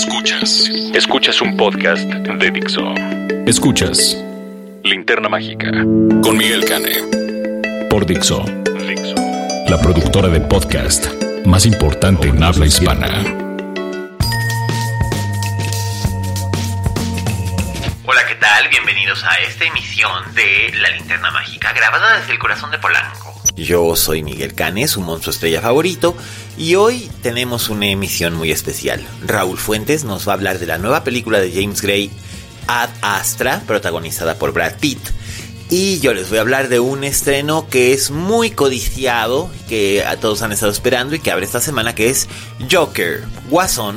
Escuchas. Escuchas un podcast de Dixo. Escuchas Linterna Mágica con Miguel Cane. Por Dixo. Dixo. La productora de podcast más importante en habla hispana. Hola, ¿qué tal? Bienvenidos a esta emisión de La Linterna Mágica, grabada desde el corazón de Polanco. Yo soy Miguel Cane, su monstruo estrella favorito, y hoy tenemos una emisión muy especial. Raúl Fuentes nos va a hablar de la nueva película de James Gray, Ad Astra, protagonizada por Brad Pitt. Y yo les voy a hablar de un estreno que es muy codiciado, que a todos han estado esperando y que abre esta semana, que es Joker, Guasón,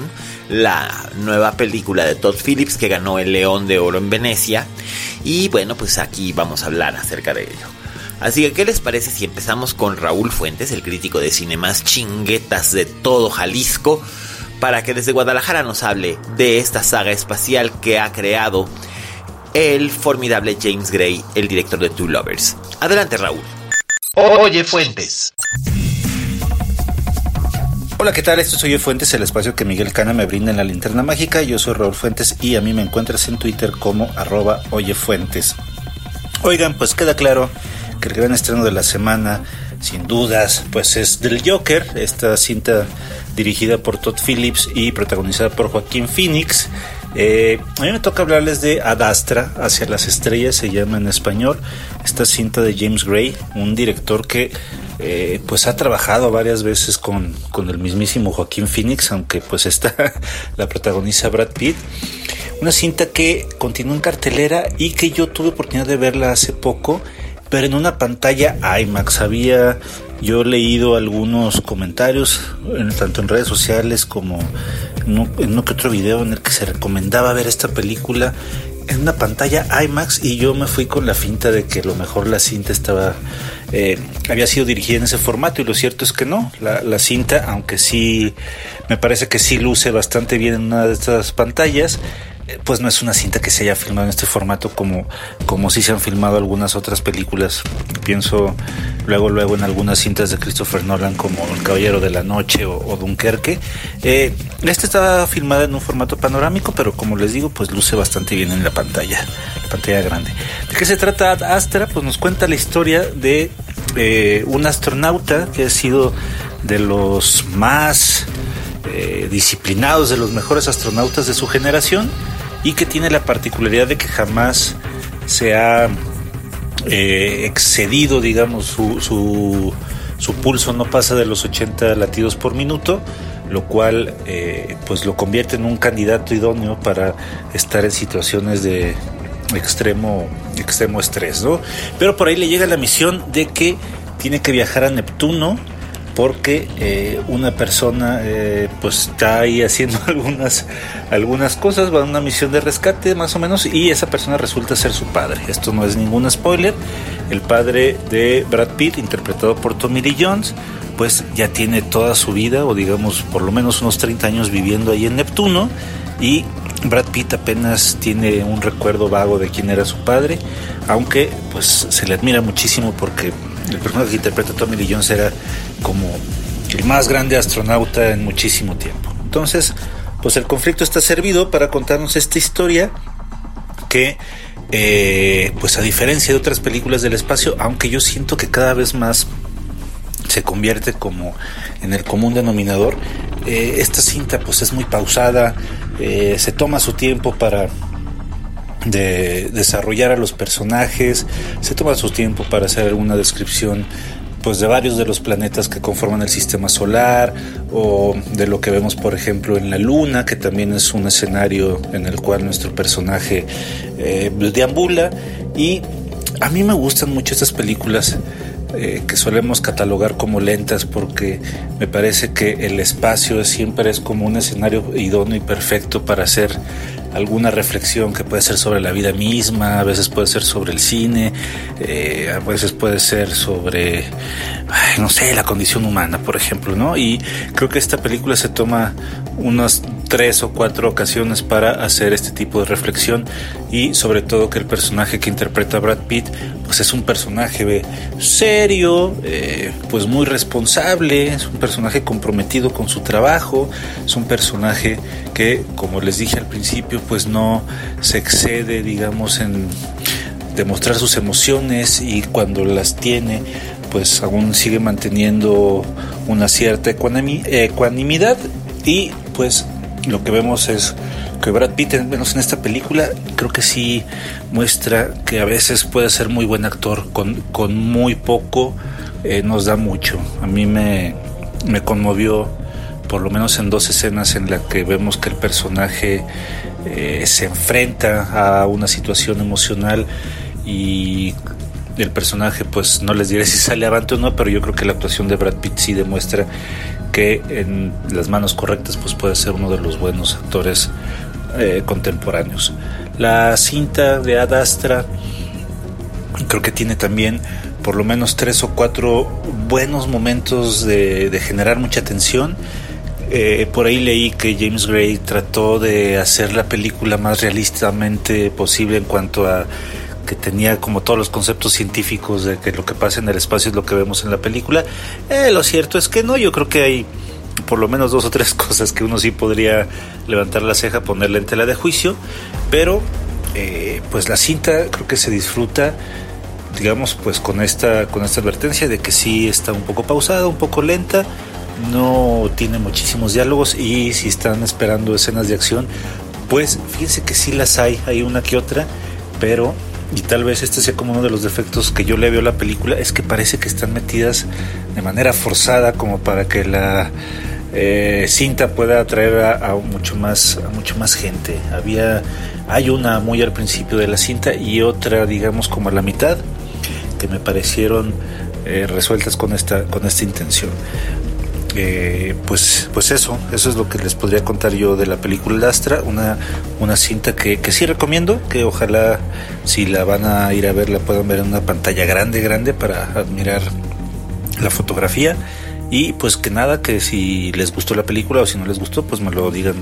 la nueva película de Todd Phillips que ganó el León de Oro en Venecia. Y bueno, pues aquí vamos a hablar acerca de ello. Así que, ¿qué les parece si empezamos con Raúl Fuentes, el crítico de cine más chinguetas de todo Jalisco, para que desde Guadalajara nos hable de esta saga espacial que ha creado el formidable James Gray, el director de Two Lovers? Adelante, Raúl. Oye, Fuentes. Hola, ¿qué tal? Esto es Oye Fuentes, el espacio que Miguel Cana me brinda en la linterna mágica. Yo soy Raúl Fuentes y a mí me encuentras en Twitter como arroba Oye Fuentes. Oigan, pues queda claro que el gran estreno de la semana, sin dudas, pues es del Joker, esta cinta dirigida por Todd Phillips y protagonizada por Joaquín Phoenix. Eh, a mí me toca hablarles de Adastra, Hacia las Estrellas, se llama en español, esta cinta de James Gray, un director que eh, pues ha trabajado varias veces con, con el mismísimo Joaquín Phoenix, aunque pues la protagoniza Brad Pitt. Una cinta que continúa en cartelera y que yo tuve oportunidad de verla hace poco pero en una pantalla IMAX. Había yo leído algunos comentarios, tanto en redes sociales como en que otro video en el que se recomendaba ver esta película en una pantalla IMAX y yo me fui con la finta de que lo mejor la cinta estaba eh, había sido dirigida en ese formato y lo cierto es que no la, la, cinta aunque sí me parece que sí luce bastante bien en una de estas pantallas pues no es una cinta que se haya filmado en este formato como, como si se han filmado algunas otras películas. Pienso luego, luego en algunas cintas de Christopher Nolan como El Caballero de la Noche o, Dunkerque. Eh, esta estaba filmada en un formato panorámico, pero como les digo, pues luce bastante bien en la pantalla, la pantalla grande. ¿De qué se trata Astra? Pues nos cuenta la historia de eh, un astronauta que ha sido de los más disciplinados, de los mejores astronautas de su generación y que tiene la particularidad de que jamás se ha eh, excedido, digamos, su, su, pulso no pasa de los 80 latidos por minuto, lo cual eh, pues lo convierte en un candidato idóneo para estar en situaciones de extremo, extremo estrés, ¿no? Pero por ahí le llega la misión de que tiene que viajar a Neptuno porque eh, una persona eh, pues está ahí haciendo algunas algunas cosas va a una misión de rescate más o menos y esa persona resulta ser su padre. Esto no es ningún spoiler. El padre de Brad Pitt interpretado por Tommy Lee Jones pues ya tiene toda su vida o digamos por lo menos unos 30 años viviendo ahí en Neptuno y Brad Pitt apenas tiene un recuerdo vago de quién era su padre aunque pues se le admira muchísimo porque el personaje que interpreta Tommy Lee Jones era como el más grande astronauta en muchísimo tiempo. Entonces, pues el conflicto está servido para contarnos esta historia que, eh, pues a diferencia de otras películas del espacio, aunque yo siento que cada vez más se convierte como en el común denominador, eh, esta cinta pues es muy pausada, eh, se toma su tiempo para de desarrollar a los personajes, se toma su tiempo para hacer alguna descripción pues de varios de los planetas que conforman el sistema solar o de lo que vemos por ejemplo en la luna que también es un escenario en el cual nuestro personaje eh, deambula. Y a mí me gustan mucho estas películas eh, que solemos catalogar como lentas porque me parece que el espacio siempre es como un escenario idóneo y perfecto para hacer alguna reflexión que puede ser sobre la vida misma, a veces puede ser sobre el cine, eh, a veces puede ser sobre, no sé, la condición humana, por ejemplo, ¿no? Y creo que esta película se toma unas tres o cuatro ocasiones para hacer este tipo de reflexión y sobre todo que el personaje que interpreta Brad Pitt pues es un personaje serio, eh, pues muy responsable, es un personaje comprometido con su trabajo, es un personaje que como les dije al principio pues no se excede digamos en demostrar sus emociones y cuando las tiene pues aún sigue manteniendo una cierta ecuanimidad y pues lo que vemos es que Brad Pitt, menos en esta película, creo que sí muestra que a veces puede ser muy buen actor, con, con muy poco eh, nos da mucho. A mí me, me conmovió, por lo menos en dos escenas en las que vemos que el personaje eh, se enfrenta a una situación emocional y el personaje, pues no les diré si sale avante o no, pero yo creo que la actuación de Brad Pitt sí demuestra que en las manos correctas pues puede ser uno de los buenos actores eh, contemporáneos. La cinta de Adastra creo que tiene también por lo menos tres o cuatro buenos momentos de, generar mucha tensión. Eh, por ahí leí que James Gray trató de hacer la película más realistamente posible en cuanto a que tenía como todos los conceptos científicos de que lo que pasa en el espacio es lo que vemos en la película. Eh, lo cierto es que no, yo creo que hay por lo menos dos o tres cosas que uno sí podría levantar la ceja, ponerle en tela de juicio, pero eh, pues la cinta creo que se disfruta digamos pues con esta con esta advertencia de que sí está un poco pausada, un poco lenta, no tiene muchísimos diálogos y si están esperando escenas de acción, pues fíjense que sí las hay, hay una que otra, pero y tal vez este sea como uno de los defectos que yo le veo a la película, es que parece que están metidas de manera forzada como para que la eh, cinta pueda atraer a, mucho más a mucho más gente. Había hay una muy al principio de la cinta y otra digamos como a la mitad que me parecieron eh, resueltas con esta con esta intención. Eh, pues, pues eso, eso es lo que les podría contar yo de la película Astra, una, una cinta que, que sí recomiendo, que ojalá si la van a ir a ver la puedan ver en una pantalla grande, grande para admirar la fotografía. Y pues que nada, que si les gustó la película o si no les gustó, pues me lo digan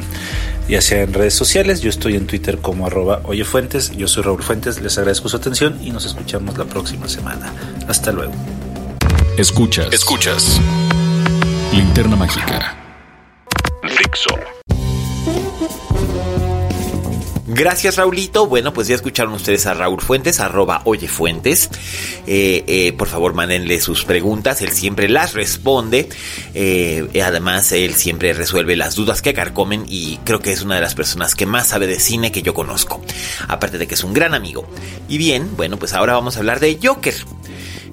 ya sea en redes sociales. Yo estoy en Twitter como arroba oyefuentes. Yo soy Raúl Fuentes, les agradezco su atención y nos escuchamos la próxima semana. Hasta luego. Escuchas. Escuchas. Linterna Mágica. Fixo. Gracias Raulito. Bueno, pues ya escucharon ustedes a Raúl Fuentes, arroba Oye Fuentes. Eh, eh, por favor, mándenle sus preguntas. Él siempre las responde. Eh, además, él siempre resuelve las dudas que carcomen y creo que es una de las personas que más sabe de cine que yo conozco. Aparte de que es un gran amigo. Y bien, bueno, pues ahora vamos a hablar de Joker.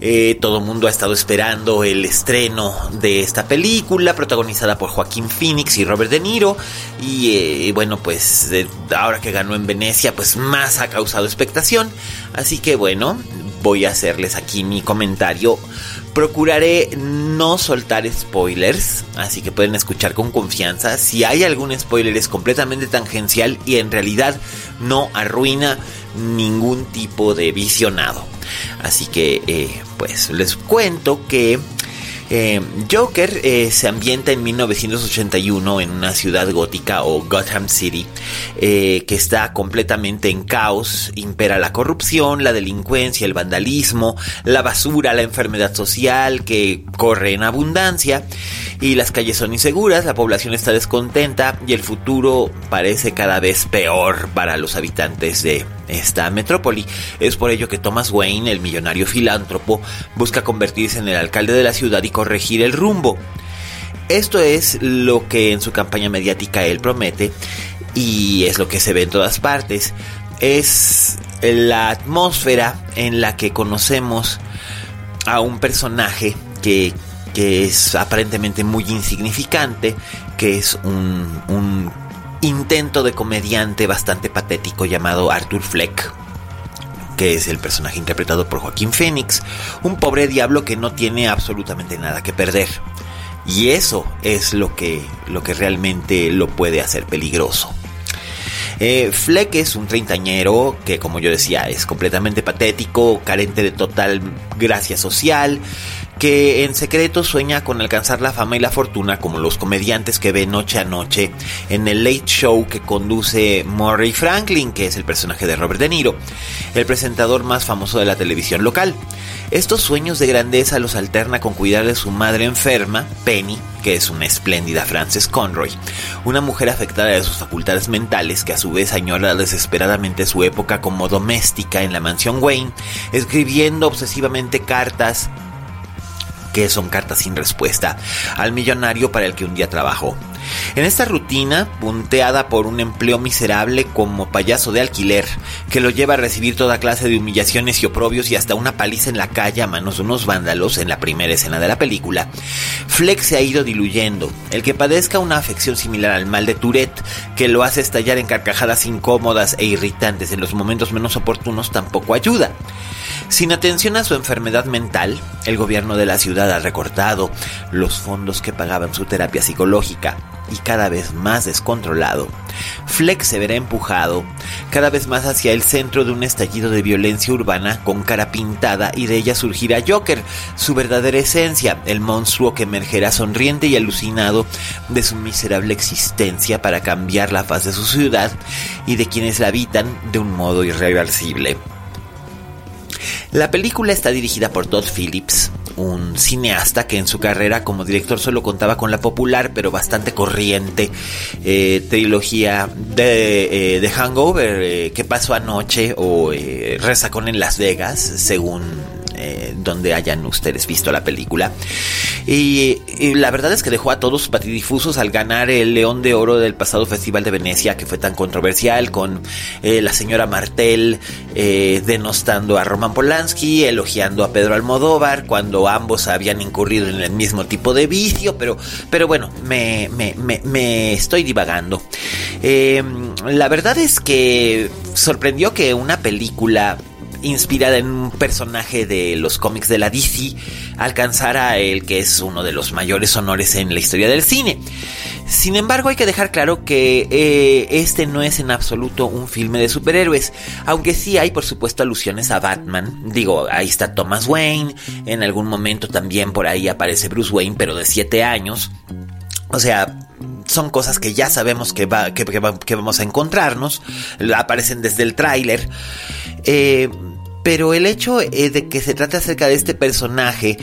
Eh, todo el mundo ha estado esperando el estreno de esta película, protagonizada por Joaquín Phoenix y Robert De Niro. Y eh, bueno, pues ahora que ganó en Venecia, pues más ha causado expectación. Así que bueno, voy a hacerles aquí mi comentario. Procuraré no soltar spoilers, así que pueden escuchar con confianza. Si hay algún spoiler es completamente tangencial y en realidad no arruina ningún tipo de visionado. Así que, eh, pues les cuento que eh, Joker eh, se ambienta en 1981 en una ciudad gótica o Gotham City que está completamente en caos, impera la corrupción, la delincuencia, el vandalismo, la basura, la enfermedad social que corre en abundancia y las calles son inseguras, la población está descontenta y el futuro parece cada vez peor para los habitantes de esta metrópoli. Es por ello que Thomas Wayne, el millonario filántropo, busca convertirse en el alcalde de la ciudad y corregir el rumbo. Esto es lo que en su campaña mediática él promete y es lo que se ve en todas partes. Es la atmósfera en la que conocemos a un personaje que, es aparentemente muy insignificante, que es un, un intento de comediante bastante patético llamado Arthur Fleck. que es el personaje interpretado por Joaquín Phoenix, un pobre diablo que no tiene absolutamente nada que perder. Y eso es lo que, lo que realmente lo puede hacer peligroso. Eh, Fleck es un treintañero que, como yo decía, es completamente patético, carente de total gracia social, que en secreto sueña con alcanzar la fama y la fortuna como los comediantes que ve noche a noche en el late show que conduce Murray Franklin, que es el personaje de Robert De Niro, el presentador más famoso de la televisión local. Estos sueños de grandeza los alterna con cuidar de su madre enferma, Penny, que es una espléndida Frances Conroy, una mujer afectada de sus facultades mentales que a su vez añora desesperadamente su época como doméstica en la mansión Wayne, escribiendo obsesivamente cartas que son cartas sin respuesta, al millonario para el que un día trabajó. En esta rutina, punteada por un empleo miserable como payaso de alquiler, que lo lleva a recibir toda clase de humillaciones y oprobios y hasta una paliza en la calle a manos de unos vándalos en la primera escena de la película, Fleck se ha ido diluyendo. El que padezca una afección similar al mal de Tourette, que lo hace estallar en carcajadas incómodas e irritantes en los momentos menos oportunos, tampoco ayuda. Sin atención a su enfermedad mental, el gobierno de la ciudad ha recortado los fondos que pagaban su terapia psicológica y cada vez más descontrolado, Fleck se verá empujado cada vez más hacia el centro de un estallido de violencia urbana con cara pintada y de ella surgirá Joker, su verdadera esencia, el monstruo que emergerá sonriente y alucinado de su miserable existencia para cambiar la faz de su ciudad y de quienes la habitan de un modo irreversible. La película está dirigida por Todd Phillips, un cineasta que en su carrera como director solo contaba con la popular pero bastante corriente eh, trilogía de, eh, Hangover, eh, ¿Qué pasó anoche? o Resacón en Las Vegas, según eh, donde hayan ustedes visto la película. Y, la verdad es que dejó a todos patidifusos al ganar el León de Oro del pasado Festival de Venecia, que fue tan controversial, con eh, la señora Martel eh, denostando a Roman Polanski, elogiando a Pedro Almodóvar, cuando ambos habían incurrido en el mismo tipo de vicio, pero, pero bueno, me, me, me estoy divagando. la verdad es que sorprendió que una película inspirada en un personaje de los cómics de la DC, alcanzara el que es uno de los mayores honores en la historia del cine. Sin embargo, hay que dejar claro que eh, este no es en absoluto un filme de superhéroes, aunque sí hay por supuesto alusiones a Batman. Digo, ahí está Thomas Wayne, en algún momento también por ahí aparece Bruce Wayne, pero de 7 años. O sea, son cosas que ya sabemos que, va, que, vamos a encontrarnos, aparecen desde el tráiler. Eh, pero el hecho eh, de que se trate acerca de este personaje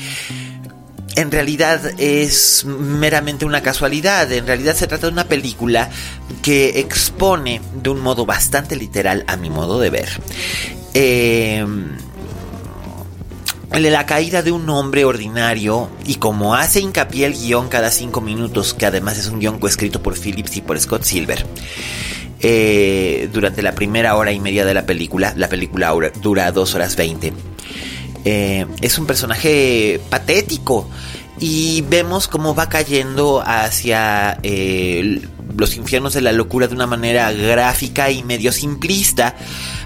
en realidad es meramente una casualidad. En realidad se trata de una película que expone de un modo bastante literal, a mi modo de ver, eh, la caída de un hombre ordinario y como hace hincapié el guion cada cinco minutos, que además es un guion coescrito por Phillips y por Scott Silver. Eh, durante la primera hora y media de la película. La película dura dos horas veinte. Eh, es un personaje patético y vemos cómo va cayendo hacia eh, los infiernos de la locura de una manera gráfica y medio simplista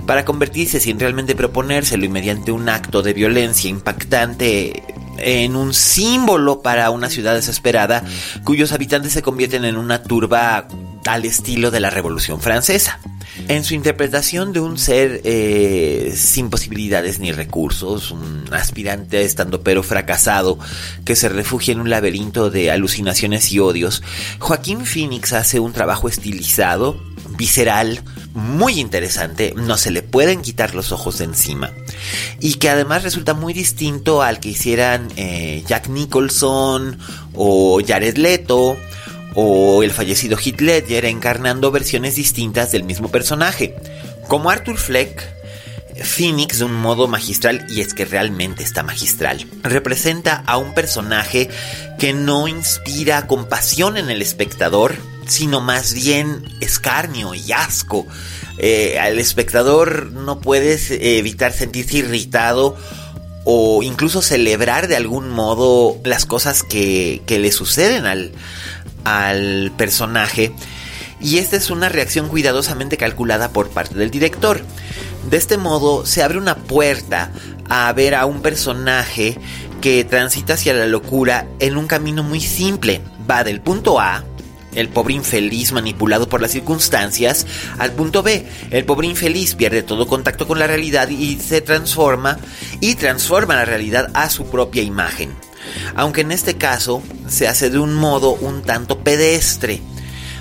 para convertirse sin realmente proponérselo y mediante un acto de violencia impactante en un símbolo para una ciudad desesperada cuyos habitantes se convierten en una turba al estilo de la Revolución Francesa. En su interpretación de un ser eh, sin posibilidades ni recursos, un aspirante estando pero fracasado que se refugia en un laberinto de alucinaciones y odios, Joaquín Phoenix hace un trabajo estilizado, visceral, muy interesante, no se le pueden quitar los ojos de encima y que además resulta muy distinto al que hicieran eh, Jack Nicholson o Jared Leto o el fallecido Heath Ledger encarnando versiones distintas del mismo personaje, como Arthur Fleck, Phoenix de un modo magistral, y es que realmente está magistral. Representa a un personaje que no inspira compasión en el espectador, sino más bien escarnio y asco. Eh, al espectador no puedes evitar sentirse irritado o incluso celebrar de algún modo las cosas que, que le suceden al, al personaje y esta es una reacción cuidadosamente calculada por parte del director. De este modo se abre una puerta a ver a un personaje que transita hacia la locura en un camino muy simple. Va del punto A, el pobre infeliz manipulado por las circunstancias, al punto B, el pobre infeliz pierde todo contacto con la realidad y se transforma y transforma la realidad a su propia imagen. Aunque en este caso se hace de un modo un tanto pedestre.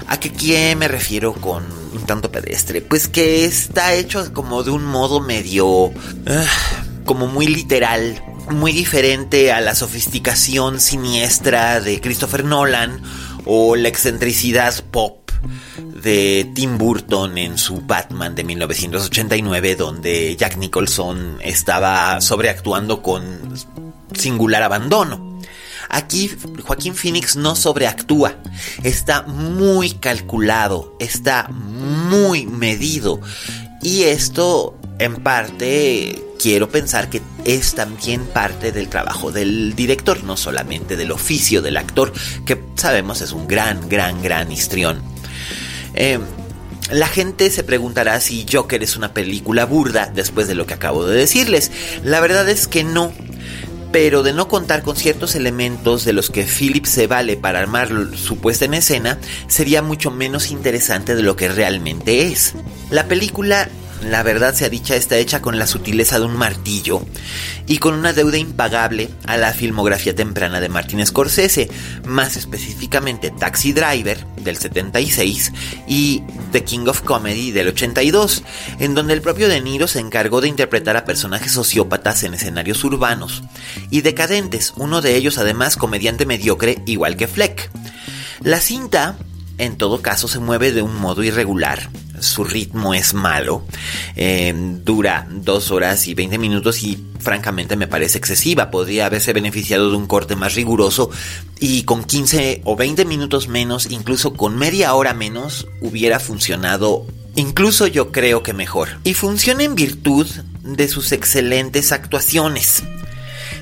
¿A qué, me refiero con un tanto pedestre? Pues que está hecho como de un modo medio... Ah, como muy literal, muy diferente a la sofisticación siniestra de Christopher Nolan o la excentricidad pop de Tim Burton en su Batman de 1989 donde Jack Nicholson estaba sobreactuando con singular abandono. Aquí Joaquín Phoenix no sobreactúa, está muy calculado, está muy medido y esto en parte quiero pensar que es también parte del trabajo del director, no solamente del oficio del actor, que sabemos es un gran, gran, gran histrión. Eh, la gente se preguntará si Joker es una película burda después de lo que acabo de decirles. La verdad es que no. Pero de no contar con ciertos elementos de los que Philip se vale para armar su puesta en escena, sería mucho menos interesante de lo que realmente es. La película la verdad sea dicha, está hecha con la sutileza de un martillo y con una deuda impagable a la filmografía temprana de Martin Scorsese, más específicamente Taxi Driver del 76 y The King of Comedy del 82, en donde el propio De Niro se encargó de interpretar a personajes sociópatas en escenarios urbanos y decadentes, uno de ellos además comediante mediocre igual que Fleck. La cinta en todo caso se mueve de un modo irregular, su ritmo es malo, eh, dura dos horas y 20 minutos y francamente me parece excesiva, podría haberse beneficiado de un corte más riguroso y con 15 o 20 minutos menos, incluso con media hora menos, hubiera funcionado incluso yo creo que mejor. Y funciona en virtud de sus excelentes actuaciones.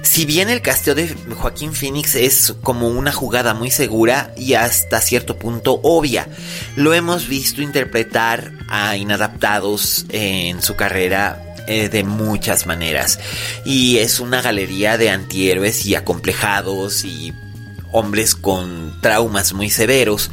Si bien el casteo de Joaquín Phoenix es como una jugada muy segura y hasta cierto punto obvia, lo hemos visto interpretar a inadaptados en su carrera eh, de muchas maneras. Y es una galería de antihéroes y acomplejados y hombres con traumas muy severos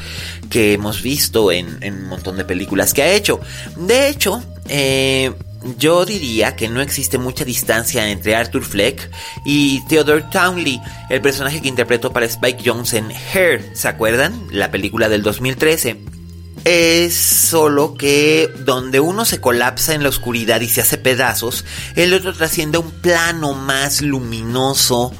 que hemos visto en, en un montón de películas que ha hecho. De hecho, eh, yo diría que no existe mucha distancia entre Arthur Fleck y Theodore Townley, el personaje que interpretó para Spike Jones en Hair, ¿se acuerdan? La película del 2013. Es solo que donde uno se colapsa en la oscuridad y se hace pedazos, el otro trasciende a un plano más luminoso,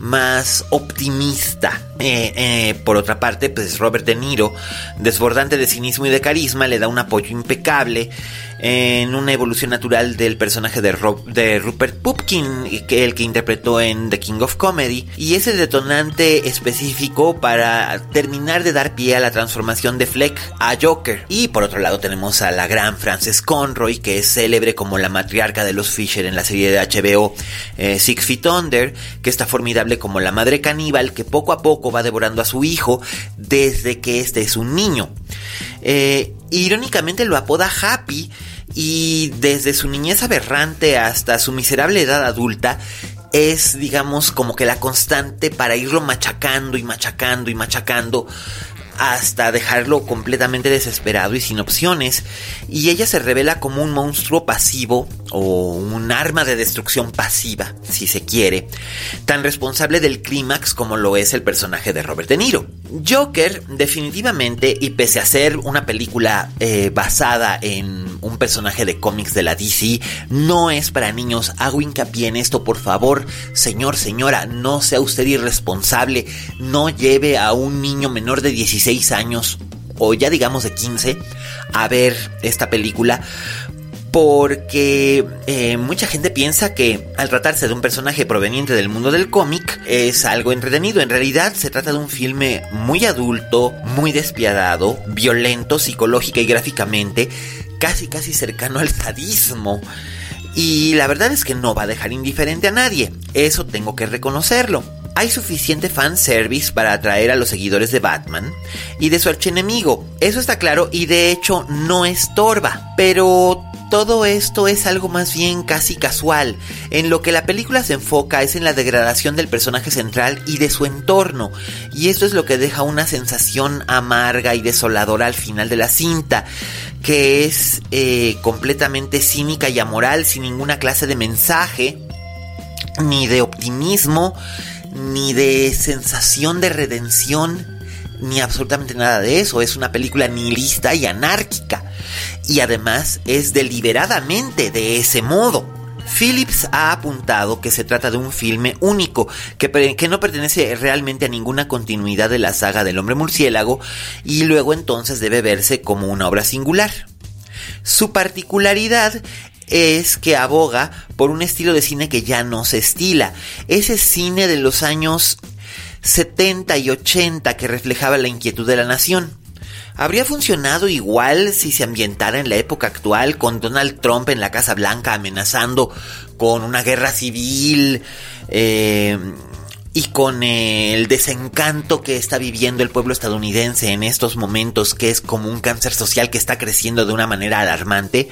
más optimista. Eh, eh, por otra parte, pues Robert De Niro, desbordante de cinismo y de carisma, le da un apoyo impecable en una evolución natural del personaje de, de Rupert Pupkin, que el que interpretó en The King of Comedy, y es el detonante específico para terminar de dar pie a la transformación de Fleck a Joker. Y por otro lado tenemos a la gran Frances Conroy, que es célebre como la matriarca de los Fisher en la serie de HBO eh, Six Feet Under, que está formidable como la madre caníbal que poco a poco va devorando a su hijo desde que este es un niño. Eh, irónicamente lo apoda Happy y desde su niñez aberrante hasta su miserable edad adulta es digamos como que la constante para irlo machacando y machacando y machacando hasta dejarlo completamente desesperado y sin opciones, y ella se revela como un monstruo pasivo o un arma de destrucción pasiva, si se quiere, tan responsable del clímax como lo es el personaje de Robert De Niro. Joker definitivamente, y pese a ser una película eh, basada en un personaje de cómics de la DC, no es para niños. Hago hincapié en esto, por favor, señor, señora, no sea usted irresponsable, no lleve a un niño menor de 16 años o ya digamos de 15 a ver esta película porque eh, mucha gente piensa que al tratarse de un personaje proveniente del mundo del cómic es algo entretenido. En realidad se trata de un filme muy adulto, muy despiadado, violento psicológica y gráficamente, casi casi cercano al sadismo. Y la verdad es que no va a dejar indiferente a nadie, eso tengo que reconocerlo. Hay suficiente fanservice para atraer a los seguidores de Batman y de su archienemigo. Eso está claro y de hecho no estorba. Pero todo esto es algo más bien casi casual. En lo que la película se enfoca es en la degradación del personaje central y de su entorno. Y esto es lo que deja una sensación amarga y desoladora al final de la cinta. Que es eh, completamente cínica y amoral, sin ninguna clase de mensaje, ni de optimismo, ni de sensación de redención, ni absolutamente nada de eso. Es una película nihilista y anárquica y además es deliberadamente de ese modo. Phillips ha apuntado que se trata de un filme único, que, que, no pertenece realmente a ninguna continuidad de la saga del hombre murciélago y luego entonces debe verse como una obra singular. Su particularidad es que aboga por un estilo de cine que ya no se estila, ese cine de los años 70 y 80 que reflejaba la inquietud de la nación. ¿Habría funcionado igual si se ambientara en la época actual con Donald Trump en la Casa Blanca amenazando con una guerra civil eh, y con el desencanto que está viviendo el pueblo estadounidense en estos momentos, que es como un cáncer social que está creciendo de una manera alarmante?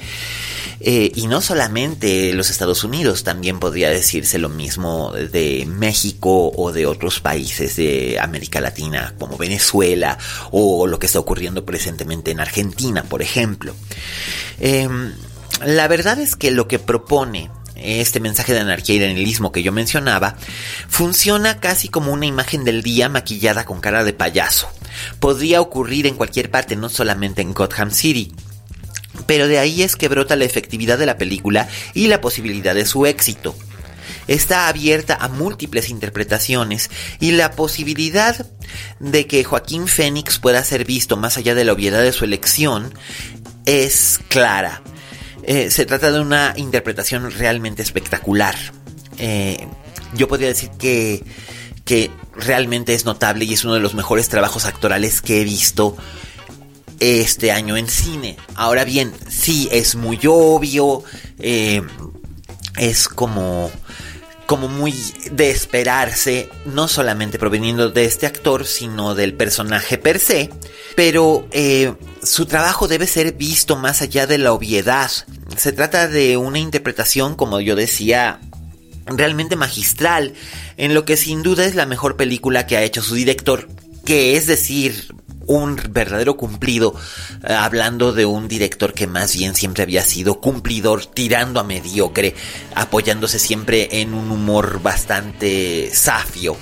Eh, y no solamente los Estados Unidos, también podría decirse lo mismo de México o de otros países de América Latina, como Venezuela o lo que está ocurriendo presentemente en Argentina, por ejemplo. Em, la verdad es que lo que propone este mensaje de anarquía y de nihilismo que yo mencionaba, funciona casi como una imagen del día maquillada con cara de payaso. Podría ocurrir en cualquier parte, no solamente en Gotham City. Pero de ahí es que brota la efectividad de la película y la posibilidad de su éxito. Está abierta a múltiples interpretaciones y la posibilidad de que Joaquín Fénix pueda ser visto más allá de la obviedad de su elección es clara. Eh, se trata de una interpretación realmente espectacular. Eh, yo podría decir que, que realmente es notable y es uno de los mejores trabajos actorales que he visto este año en cine. Ahora bien, sí, es muy obvio, eh, es como, como muy de esperarse, no solamente proveniendo de este actor, sino del personaje per se, pero eh, su trabajo debe ser visto más allá de la obviedad. Se trata de una interpretación, como yo decía, realmente magistral, en lo que sin duda es la mejor película que ha hecho su director, que es decir, un verdadero cumplido, eh, hablando de un director que más bien siempre había sido cumplidor, tirando a mediocre, apoyándose siempre en un humor bastante safio.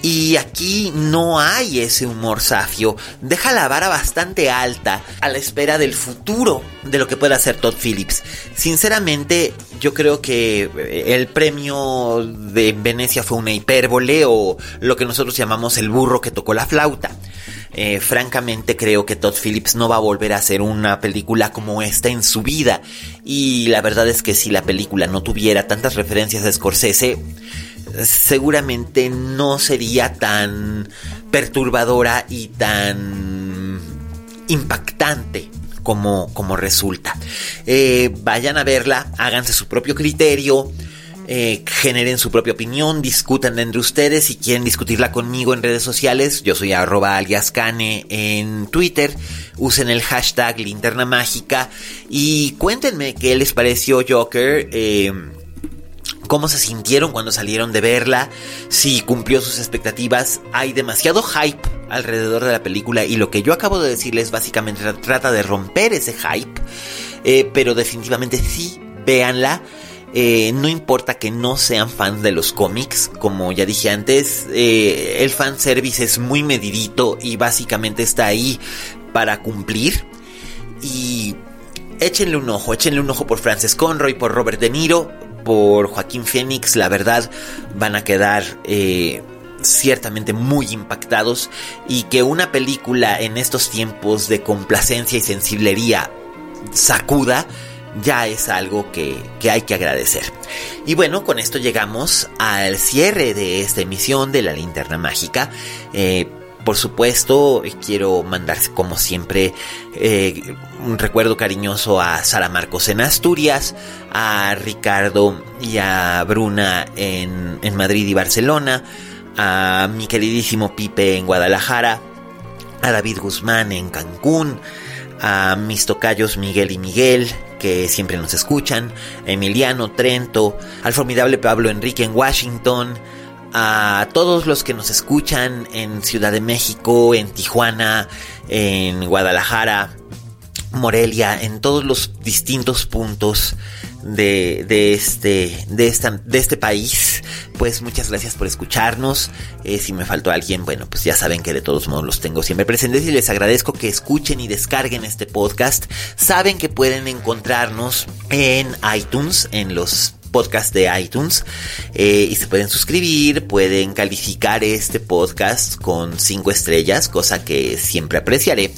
Y aquí no hay ese humor safio, deja la vara bastante alta a la espera del futuro de lo que pueda hacer Todd Phillips. Sinceramente, yo creo que eh, el premio de Venecia fue una hipérbole o lo que nosotros llamamos el burro que tocó la flauta. Eh, francamente creo que Todd Phillips no va a volver a hacer una película como esta en su vida. Y la verdad es que si la película no tuviera tantas referencias a Scorsese, seguramente no sería tan perturbadora y tan impactante como, como resulta. Eh, vayan a verla, háganse su propio criterio. Eh, generen su propia opinión, discutan entre ustedes, si quieren discutirla conmigo en redes sociales, yo soy arroba aliascane en Twitter, usen el hashtag linterna mágica y cuéntenme qué les pareció Joker. Eh, cómo se sintieron cuando salieron de verla, si cumplió sus expectativas. Hay demasiado hype alrededor de la película y lo que yo acabo de decirles básicamente trata de romper ese hype, eh, pero definitivamente sí, véanla. Eh, no importa que no sean fans de los cómics, como ya dije antes, eh, el fanservice es muy medidito y básicamente está ahí para cumplir. Y échenle un ojo, échenle un ojo por Frances Conroy, por Robert De Niro, por Joaquín Phoenix, la verdad van a quedar... Eh, ciertamente muy impactados y que una película en estos tiempos de complacencia y sensiblería sacuda ya es algo que, hay que agradecer. Y bueno, con esto llegamos al cierre de esta emisión de la linterna mágica. Eh, por supuesto, quiero mandar como siempre eh, un recuerdo cariñoso a Sara Marcos en Asturias, a Ricardo y a Bruna en, en Madrid y Barcelona, a mi queridísimo Pipe en Guadalajara, a David Guzmán en Cancún, a mis tocayos Miguel y Miguel, que siempre nos escuchan, Emiliano Trento, al formidable Pablo Enrique en Washington, a todos los que nos escuchan en Ciudad de México, en Tijuana, en Guadalajara, Morelia, en todos los distintos puntos de, de, este, de, esta, de este país. Pues muchas gracias por escucharnos. Eh, si me faltó alguien, bueno, pues ya saben que de todos modos los tengo siempre presentes y les agradezco que escuchen y descarguen este podcast. Saben que pueden encontrarnos en iTunes, en los podcast de iTunes eh, y se pueden suscribir, pueden calificar este podcast con 5 estrellas, cosa que siempre apreciaré.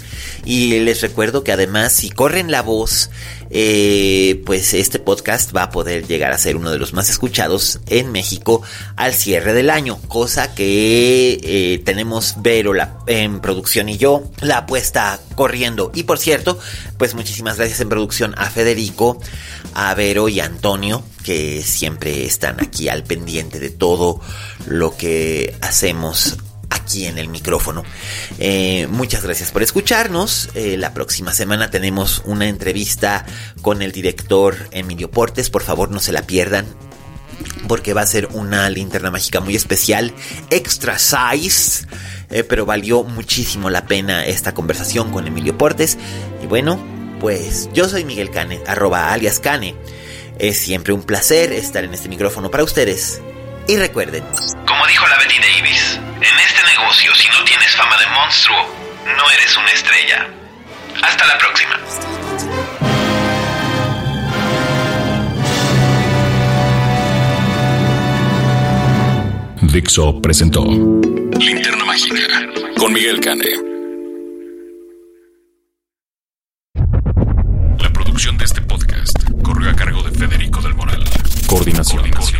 Y les recuerdo que además si corren la voz, eh, pues este podcast va a poder llegar a ser uno de los más escuchados en México al cierre del año, cosa que eh, tenemos Vero en producción y yo la apuesta corriendo. Y por cierto, pues muchísimas gracias en producción a Federico, a Vero y a Antonio, que siempre están aquí al pendiente de todo lo que hacemos aquí en el micrófono. Eh, muchas gracias por escucharnos. Eh, la próxima semana tenemos una entrevista con el director Emilio Portes. Por favor, no se la pierdan. Porque va a ser una linterna mágica muy especial, extra size, eh, pero valió muchísimo la pena esta conversación con Emilio Portes. Y bueno, pues yo soy Miguel Cane, arroba alias Cane. Es siempre un placer estar en este micrófono para ustedes. Y recuerden, como dijo la Betty Davis, en este negocio si no tienes fama de monstruo, no eres una estrella. Hasta la próxima. Dixo presentó Linterna Mágica con Miguel Cane. La producción de este podcast corrió a cargo de Federico del Moral. Coordinación. Coordinación.